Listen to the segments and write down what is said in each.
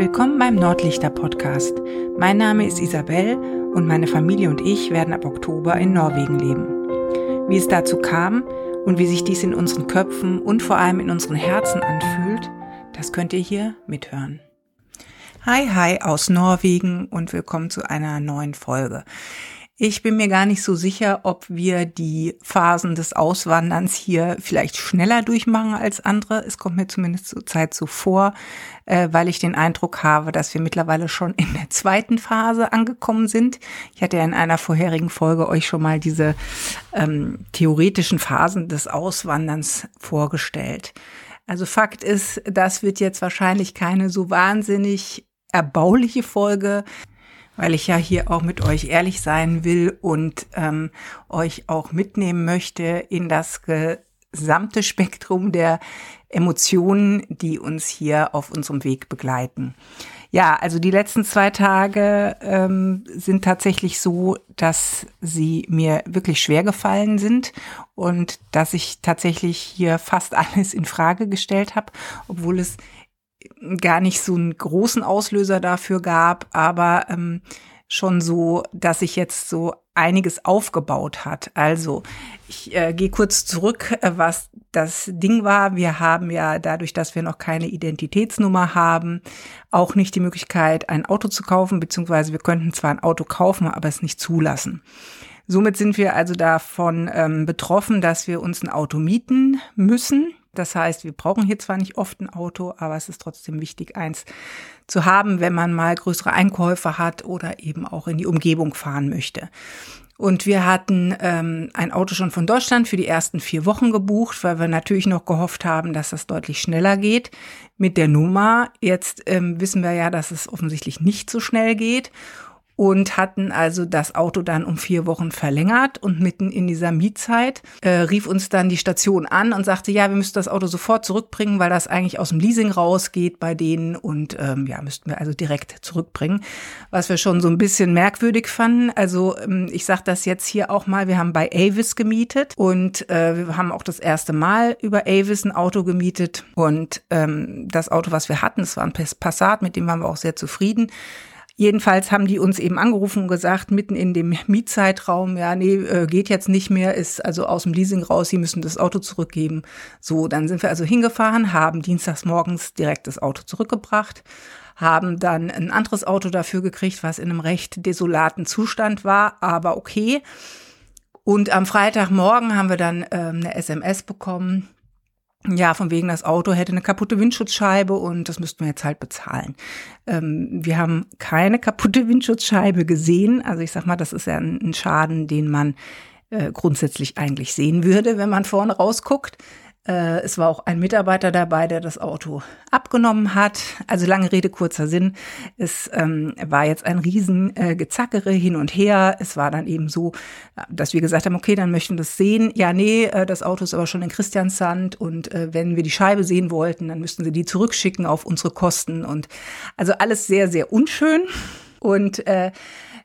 Willkommen beim Nordlichter Podcast. Mein Name ist Isabel und meine Familie und ich werden ab Oktober in Norwegen leben. Wie es dazu kam und wie sich dies in unseren Köpfen und vor allem in unseren Herzen anfühlt, das könnt ihr hier mithören. Hi, hi aus Norwegen und willkommen zu einer neuen Folge. Ich bin mir gar nicht so sicher, ob wir die Phasen des Auswanderns hier vielleicht schneller durchmachen als andere. Es kommt mir zumindest zur Zeit so vor, äh, weil ich den Eindruck habe, dass wir mittlerweile schon in der zweiten Phase angekommen sind. Ich hatte ja in einer vorherigen Folge euch schon mal diese ähm, theoretischen Phasen des Auswanderns vorgestellt. Also Fakt ist, das wird jetzt wahrscheinlich keine so wahnsinnig erbauliche Folge weil ich ja hier auch mit euch ehrlich sein will und ähm, euch auch mitnehmen möchte in das gesamte Spektrum der Emotionen, die uns hier auf unserem Weg begleiten. Ja, also die letzten zwei Tage ähm, sind tatsächlich so, dass sie mir wirklich schwer gefallen sind und dass ich tatsächlich hier fast alles in Frage gestellt habe, obwohl es gar nicht so einen großen Auslöser dafür gab, aber ähm, schon so, dass sich jetzt so einiges aufgebaut hat. Also ich äh, gehe kurz zurück, äh, was das Ding war. Wir haben ja dadurch, dass wir noch keine Identitätsnummer haben, auch nicht die Möglichkeit, ein Auto zu kaufen, beziehungsweise wir könnten zwar ein Auto kaufen, aber es nicht zulassen. Somit sind wir also davon ähm, betroffen, dass wir uns ein Auto mieten müssen. Das heißt, wir brauchen hier zwar nicht oft ein Auto, aber es ist trotzdem wichtig, eins zu haben, wenn man mal größere Einkäufe hat oder eben auch in die Umgebung fahren möchte. Und wir hatten ähm, ein Auto schon von Deutschland für die ersten vier Wochen gebucht, weil wir natürlich noch gehofft haben, dass das deutlich schneller geht. Mit der Nummer, jetzt ähm, wissen wir ja, dass es offensichtlich nicht so schnell geht und hatten also das Auto dann um vier Wochen verlängert und mitten in dieser Mietzeit äh, rief uns dann die Station an und sagte, ja, wir müssten das Auto sofort zurückbringen, weil das eigentlich aus dem Leasing rausgeht bei denen und ähm, ja, müssten wir also direkt zurückbringen, was wir schon so ein bisschen merkwürdig fanden. Also ähm, ich sage das jetzt hier auch mal, wir haben bei Avis gemietet und äh, wir haben auch das erste Mal über Avis ein Auto gemietet und ähm, das Auto, was wir hatten, das war ein Passat, mit dem waren wir auch sehr zufrieden. Jedenfalls haben die uns eben angerufen und gesagt, mitten in dem Mietzeitraum, ja, nee, äh, geht jetzt nicht mehr, ist also aus dem Leasing raus, sie müssen das Auto zurückgeben. So, dann sind wir also hingefahren, haben dienstags morgens direkt das Auto zurückgebracht, haben dann ein anderes Auto dafür gekriegt, was in einem recht desolaten Zustand war, aber okay. Und am Freitagmorgen haben wir dann ähm, eine SMS bekommen, ja, von wegen das Auto hätte eine kaputte Windschutzscheibe und das müssten wir jetzt halt bezahlen. Ähm, wir haben keine kaputte Windschutzscheibe gesehen. Also ich sag mal, das ist ja ein, Schaden, den man äh, grundsätzlich eigentlich sehen würde, wenn man vorne rausguckt. Äh, es war auch ein Mitarbeiter dabei, der das Auto abgenommen hat. Also lange Rede, kurzer Sinn. Es ähm, war jetzt ein riesen äh, hin und her. Es war dann eben so, dass wir gesagt haben, okay, dann möchten wir das sehen. Ja, nee, äh, das Auto ist aber schon in Christiansand und äh, wenn wir die Scheibe sehen wollten, dann müssten sie die zurückschicken auf unsere Kosten. Und also alles sehr, sehr unschön. Und äh,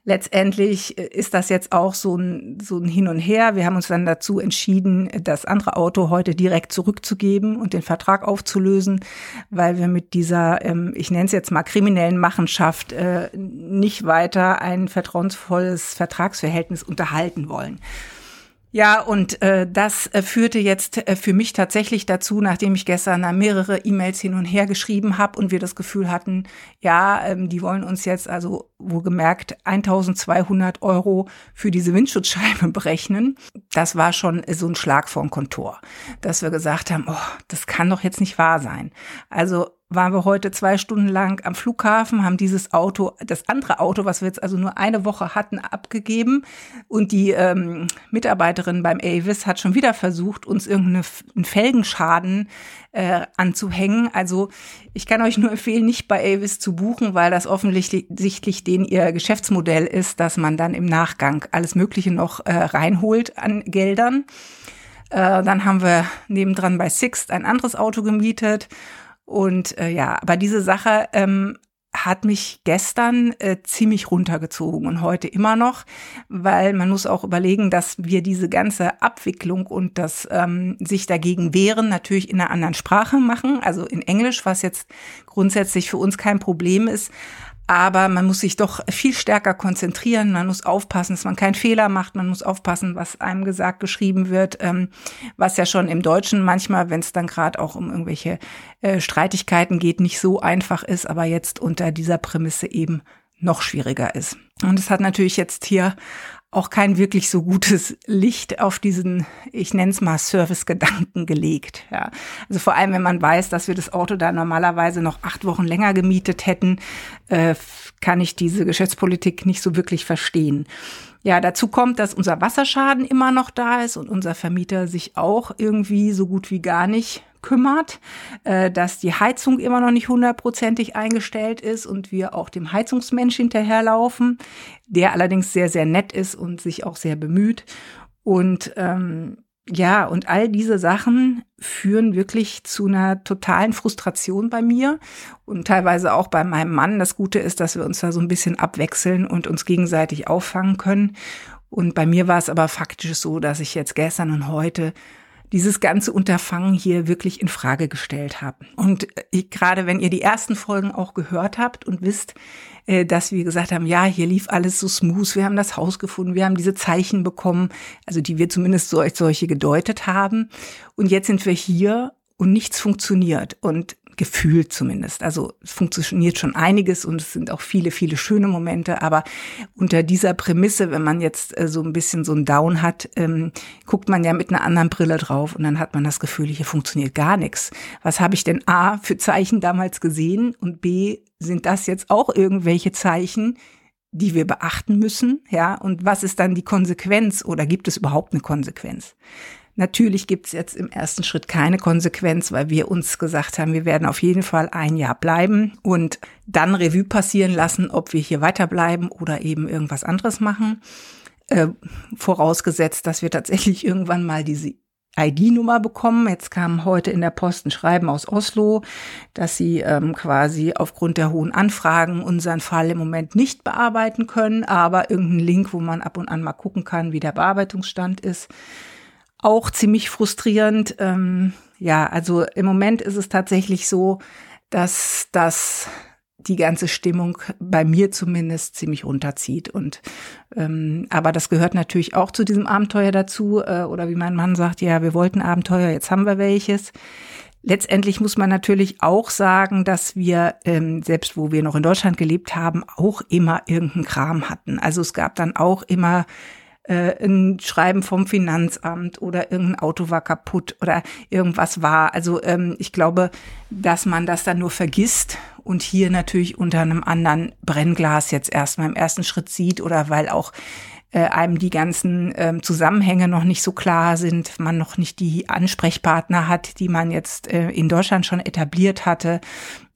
letztendlich äh, ist das jetzt auch so ein, so ein Hin und Her. Wir haben uns dann dazu entschieden, das andere Auto heute direkt zurückzugeben und den Vertrag aufzulösen, weil wir mit dieser, ähm, ich nenne es jetzt mal kriminellen Machenschaft, äh, nicht weiter ein vertrauensvolles Vertragsverhältnis unterhalten wollen. Ja, und äh, das äh, führte jetzt äh, für mich tatsächlich dazu, nachdem ich gestern mehrere E-Mails hin und her geschrieben habe und wir das Gefühl hatten, ja, ähm, die wollen uns jetzt also wohlgemerkt 1200 Euro für diese Windschutzscheibe berechnen. Das war schon so ein Schlag vom Kontor, dass wir gesagt haben, oh, das kann doch jetzt nicht wahr sein. Also waren wir heute zwei Stunden lang am Flughafen, haben dieses Auto, das andere Auto, was wir jetzt also nur eine Woche hatten, abgegeben. Und die ähm, Mitarbeiterin beim Avis hat schon wieder versucht, uns irgendeinen Felgenschaden äh, anzuhängen. Also ich kann euch nur empfehlen, nicht bei Avis zu buchen, weil das offensichtlich den ihr Geschäftsmodell ist, dass man dann im Nachgang alles Mögliche noch äh, reinholt an Geldern. Äh, dann haben wir nebendran bei Sixt ein anderes Auto gemietet und äh, ja, aber diese Sache ähm, hat mich gestern äh, ziemlich runtergezogen und heute immer noch, weil man muss auch überlegen, dass wir diese ganze Abwicklung und das ähm, sich dagegen wehren natürlich in einer anderen Sprache machen, also in Englisch, was jetzt grundsätzlich für uns kein Problem ist. Aber man muss sich doch viel stärker konzentrieren. Man muss aufpassen, dass man keinen Fehler macht. Man muss aufpassen, was einem gesagt, geschrieben wird. Ähm, was ja schon im Deutschen manchmal, wenn es dann gerade auch um irgendwelche äh, Streitigkeiten geht, nicht so einfach ist, aber jetzt unter dieser Prämisse eben noch schwieriger ist. Und es hat natürlich jetzt hier auch kein wirklich so gutes Licht auf diesen, ich nenne es mal, Servicegedanken gelegt. Ja. Also vor allem, wenn man weiß, dass wir das Auto da normalerweise noch acht Wochen länger gemietet hätten, äh, kann ich diese Geschäftspolitik nicht so wirklich verstehen. Ja, dazu kommt, dass unser Wasserschaden immer noch da ist und unser Vermieter sich auch irgendwie so gut wie gar nicht kümmert, äh, dass die Heizung immer noch nicht hundertprozentig eingestellt ist und wir auch dem Heizungsmensch hinterherlaufen, der allerdings sehr, sehr nett ist und sich auch sehr bemüht. Und ähm, ja, und all diese Sachen führen wirklich zu einer totalen Frustration bei mir und teilweise auch bei meinem Mann. Das Gute ist, dass wir uns da so ein bisschen abwechseln und uns gegenseitig auffangen können. Und bei mir war es aber faktisch so, dass ich jetzt gestern und heute dieses ganze Unterfangen hier wirklich in Frage gestellt habe. Und ich, äh, gerade wenn ihr die ersten Folgen auch gehört habt und wisst, äh, dass wir gesagt haben, ja, hier lief alles so smooth, wir haben das Haus gefunden, wir haben diese Zeichen bekommen, also die wir zumindest so solche gedeutet haben. Und jetzt sind wir hier und nichts funktioniert. Und gefühlt zumindest. Also es funktioniert schon einiges und es sind auch viele, viele schöne Momente, aber unter dieser Prämisse, wenn man jetzt äh, so ein bisschen so ein Down hat, ähm, guckt man ja mit einer anderen Brille drauf und dann hat man das Gefühl, hier funktioniert gar nichts. Was habe ich denn A für Zeichen damals gesehen und B sind das jetzt auch irgendwelche Zeichen, die wir beachten müssen, ja? Und was ist dann die Konsequenz oder gibt es überhaupt eine Konsequenz? Natürlich gibt es jetzt im ersten Schritt keine Konsequenz, weil wir uns gesagt haben, wir werden auf jeden Fall ein Jahr bleiben und dann Revue passieren lassen, ob wir hier weiterbleiben oder eben irgendwas anderes machen. Äh, vorausgesetzt, dass wir tatsächlich irgendwann mal diese ID-Nummer bekommen. Jetzt kam heute in der Post ein Schreiben aus Oslo, dass sie ähm, quasi aufgrund der hohen Anfragen unseren Fall im Moment nicht bearbeiten können, aber irgendein Link, wo man ab und an mal gucken kann, wie der Bearbeitungsstand ist auch ziemlich frustrierend. Ähm, ja, also im Moment ist es tatsächlich so, dass das die ganze Stimmung bei mir zumindest ziemlich runterzieht. Und ähm, aber das gehört natürlich auch zu diesem Abenteuer dazu. Äh, oder wie mein Mann sagt, ja, wir wollten Abenteuer, jetzt haben wir welches. Letztendlich muss man natürlich auch sagen, dass wir, ähm, selbst wo wir noch in Deutschland gelebt haben, auch immer irgendeinen Kram hatten. Also es gab dann auch immer äh, ein Schreiben vom Finanzamt oder irgendein Auto war kaputt oder irgendwas war. Also ähm, ich glaube, dass man das dann nur vergisst und hier natürlich unter einem anderen Brennglas jetzt erstmal im ersten Schritt sieht oder weil auch äh, einem die ganzen ähm, Zusammenhänge noch nicht so klar sind, man noch nicht die Ansprechpartner hat, die man jetzt äh, in Deutschland schon etabliert hatte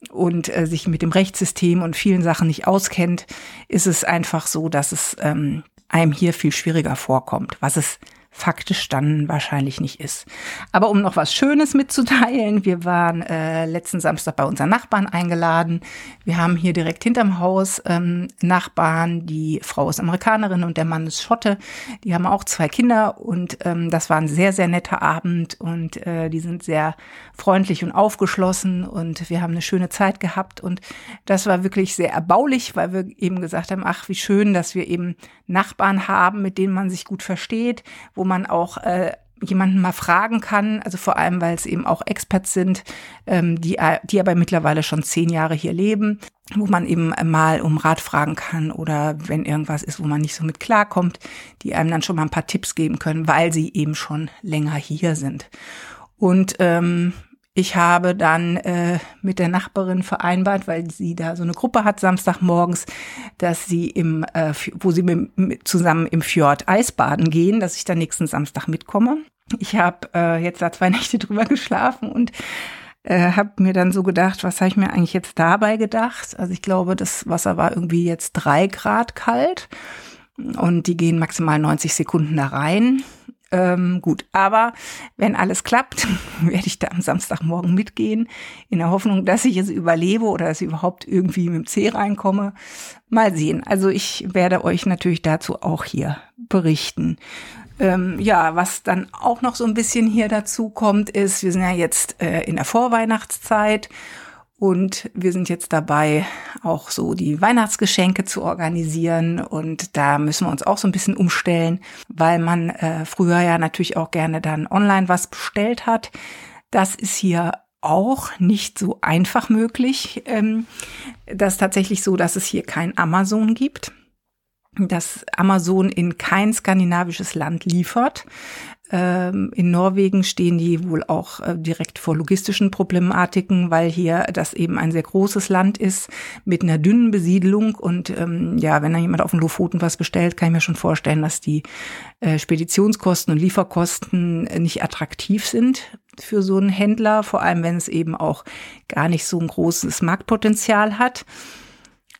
und äh, sich mit dem Rechtssystem und vielen Sachen nicht auskennt, ist es einfach so, dass es ähm, einem hier viel schwieriger vorkommt, was es faktisch dann wahrscheinlich nicht ist. Aber um noch was Schönes mitzuteilen, wir waren äh, letzten Samstag bei unseren Nachbarn eingeladen. Wir haben hier direkt hinterm Haus ähm, Nachbarn, die Frau ist Amerikanerin und der Mann ist Schotte. Die haben auch zwei Kinder und ähm, das war ein sehr, sehr netter Abend und äh, die sind sehr freundlich und aufgeschlossen und wir haben eine schöne Zeit gehabt und das war wirklich sehr erbaulich, weil wir eben gesagt haben, ach, wie schön, dass wir eben Nachbarn haben, mit denen man sich gut versteht, wo man auch äh, jemanden mal fragen kann, also vor allem, weil es eben auch Experts sind, ähm, die, die aber mittlerweile schon zehn Jahre hier leben, wo man eben mal um Rat fragen kann oder wenn irgendwas ist, wo man nicht so mit klarkommt, die einem dann schon mal ein paar Tipps geben können, weil sie eben schon länger hier sind. Und ähm, ich habe dann äh, mit der Nachbarin vereinbart, weil sie da so eine Gruppe hat Samstagmorgens, dass sie im, äh, wo sie mit, zusammen im Fjord Eisbaden gehen, dass ich dann nächsten Samstag mitkomme. Ich habe äh, jetzt da zwei Nächte drüber geschlafen und äh, habe mir dann so gedacht, was habe ich mir eigentlich jetzt dabei gedacht? Also ich glaube, das Wasser war irgendwie jetzt drei Grad kalt und die gehen maximal 90 Sekunden da rein. Ähm, gut, aber wenn alles klappt, werde ich da am Samstagmorgen mitgehen, in der Hoffnung, dass ich es überlebe oder dass ich überhaupt irgendwie mit dem C reinkomme. Mal sehen. Also ich werde euch natürlich dazu auch hier berichten. Ähm, ja, was dann auch noch so ein bisschen hier dazu kommt, ist, wir sind ja jetzt äh, in der Vorweihnachtszeit und wir sind jetzt dabei, auch so die Weihnachtsgeschenke zu organisieren. Und da müssen wir uns auch so ein bisschen umstellen, weil man äh, früher ja natürlich auch gerne dann online was bestellt hat. Das ist hier auch nicht so einfach möglich. Ähm, das ist tatsächlich so, dass es hier kein Amazon gibt dass Amazon in kein skandinavisches Land liefert. Ähm, in Norwegen stehen die wohl auch äh, direkt vor logistischen Problematiken, weil hier das eben ein sehr großes Land ist mit einer dünnen Besiedelung. Und ähm, ja, wenn da jemand auf den Lofoten was bestellt, kann ich mir schon vorstellen, dass die äh, Speditionskosten und Lieferkosten nicht attraktiv sind für so einen Händler, vor allem wenn es eben auch gar nicht so ein großes Marktpotenzial hat.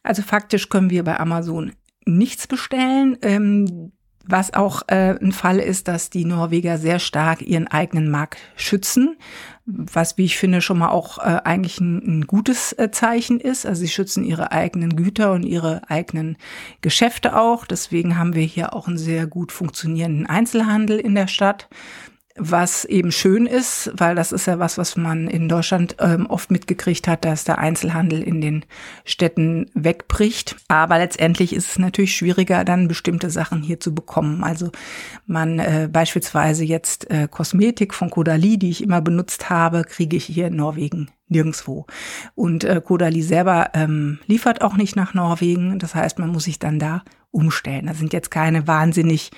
Also faktisch können wir bei Amazon nichts bestellen. Ähm, was auch äh, ein Fall ist, dass die Norweger sehr stark ihren eigenen Markt schützen, was, wie ich finde, schon mal auch äh, eigentlich ein, ein gutes äh, Zeichen ist. Also sie schützen ihre eigenen Güter und ihre eigenen Geschäfte auch. Deswegen haben wir hier auch einen sehr gut funktionierenden Einzelhandel in der Stadt was eben schön ist, weil das ist ja was, was man in Deutschland ähm, oft mitgekriegt hat, dass der Einzelhandel in den Städten wegbricht. Aber letztendlich ist es natürlich schwieriger, dann bestimmte Sachen hier zu bekommen. Also man äh, beispielsweise jetzt äh, Kosmetik von Kodali, die ich immer benutzt habe, kriege ich hier in Norwegen nirgendswo. Und äh, Kodali selber ähm, liefert auch nicht nach Norwegen. Das heißt, man muss sich dann da umstellen. Das sind jetzt keine wahnsinnig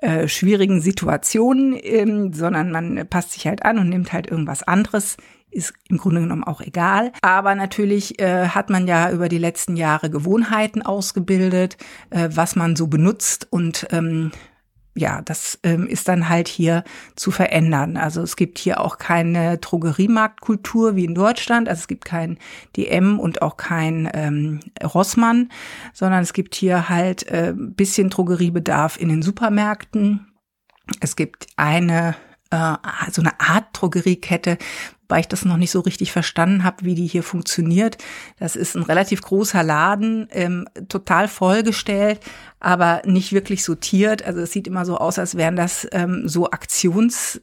äh, schwierigen Situationen, ähm, sondern man passt sich halt an und nimmt halt irgendwas anderes. Ist im Grunde genommen auch egal. Aber natürlich äh, hat man ja über die letzten Jahre Gewohnheiten ausgebildet, äh, was man so benutzt und ähm, ja, das ähm, ist dann halt hier zu verändern. Also es gibt hier auch keine Drogeriemarktkultur wie in Deutschland. Also es gibt kein DM und auch kein ähm, Rossmann, sondern es gibt hier halt äh, bisschen Drogeriebedarf in den Supermärkten. Es gibt eine äh, so eine Art Drogeriekette, weil ich das noch nicht so richtig verstanden habe, wie die hier funktioniert. Das ist ein relativ großer Laden, ähm, total vollgestellt, aber nicht wirklich sortiert. Also es sieht immer so aus, als wären das ähm, so Aktionstische.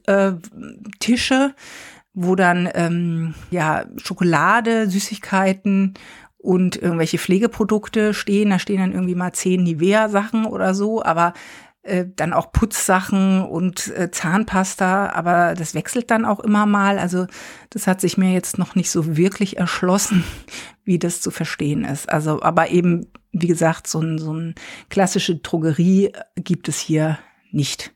Äh, wo dann ähm, ja Schokolade, Süßigkeiten und irgendwelche Pflegeprodukte stehen. Da stehen dann irgendwie mal zehn Nivea-Sachen oder so, aber äh, dann auch Putzsachen und äh, Zahnpasta, aber das wechselt dann auch immer mal. Also das hat sich mir jetzt noch nicht so wirklich erschlossen, wie das zu verstehen ist. Also, aber eben, wie gesagt, so ein, so ein klassische Drogerie gibt es hier nicht.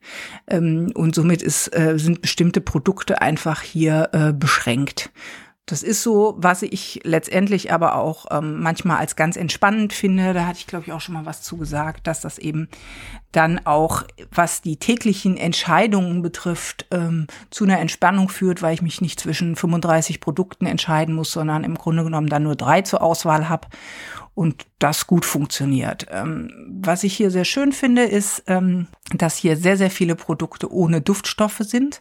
Ähm, und somit ist, äh, sind bestimmte Produkte einfach hier äh, beschränkt. Das ist so, was ich letztendlich aber auch ähm, manchmal als ganz entspannend finde. Da hatte ich, glaube ich, auch schon mal was zugesagt, dass das eben dann auch, was die täglichen Entscheidungen betrifft, ähm, zu einer Entspannung führt, weil ich mich nicht zwischen 35 Produkten entscheiden muss, sondern im Grunde genommen dann nur drei zur Auswahl habe und das gut funktioniert. Ähm, was ich hier sehr schön finde, ist, ähm, dass hier sehr, sehr viele Produkte ohne Duftstoffe sind.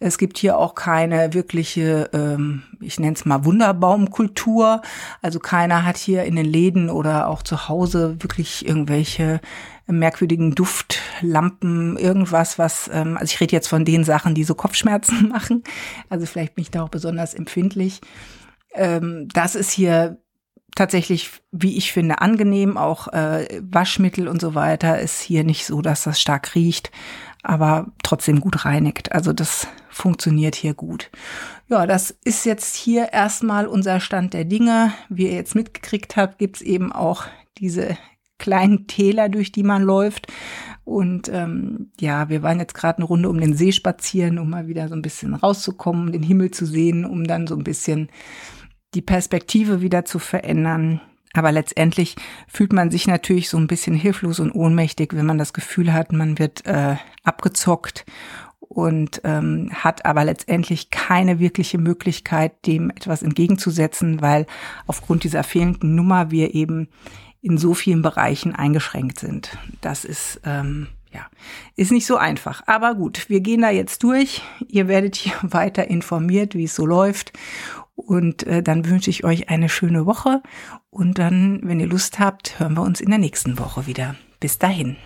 Es gibt hier auch keine wirkliche, ähm, ich nenne es mal Wunderbaumkultur. Also keiner hat hier in den Läden oder auch zu Hause wirklich irgendwelche merkwürdigen Duftlampen, irgendwas, was, ähm, also ich rede jetzt von den Sachen, die so Kopfschmerzen machen. Also vielleicht bin ich da auch besonders empfindlich. Ähm, das ist hier tatsächlich, wie ich finde, angenehm. Auch äh, Waschmittel und so weiter ist hier nicht so, dass das stark riecht, aber trotzdem gut reinigt. Also das funktioniert hier gut. Ja, das ist jetzt hier erstmal unser Stand der Dinge. Wie ihr jetzt mitgekriegt habt, gibt's eben auch diese kleinen Täler, durch die man läuft. Und ähm, ja, wir waren jetzt gerade eine Runde um den See spazieren, um mal wieder so ein bisschen rauszukommen, den Himmel zu sehen, um dann so ein bisschen die Perspektive wieder zu verändern. Aber letztendlich fühlt man sich natürlich so ein bisschen hilflos und ohnmächtig, wenn man das Gefühl hat, man wird äh, abgezockt und ähm, hat aber letztendlich keine wirkliche Möglichkeit, dem etwas entgegenzusetzen, weil aufgrund dieser fehlenden Nummer wir eben in so vielen Bereichen eingeschränkt sind. Das ist ähm, ja, ist nicht so einfach. Aber gut, wir gehen da jetzt durch. Ihr werdet hier weiter informiert, wie es so läuft. Und äh, dann wünsche ich euch eine schöne Woche. Und dann, wenn ihr Lust habt, hören wir uns in der nächsten Woche wieder. Bis dahin.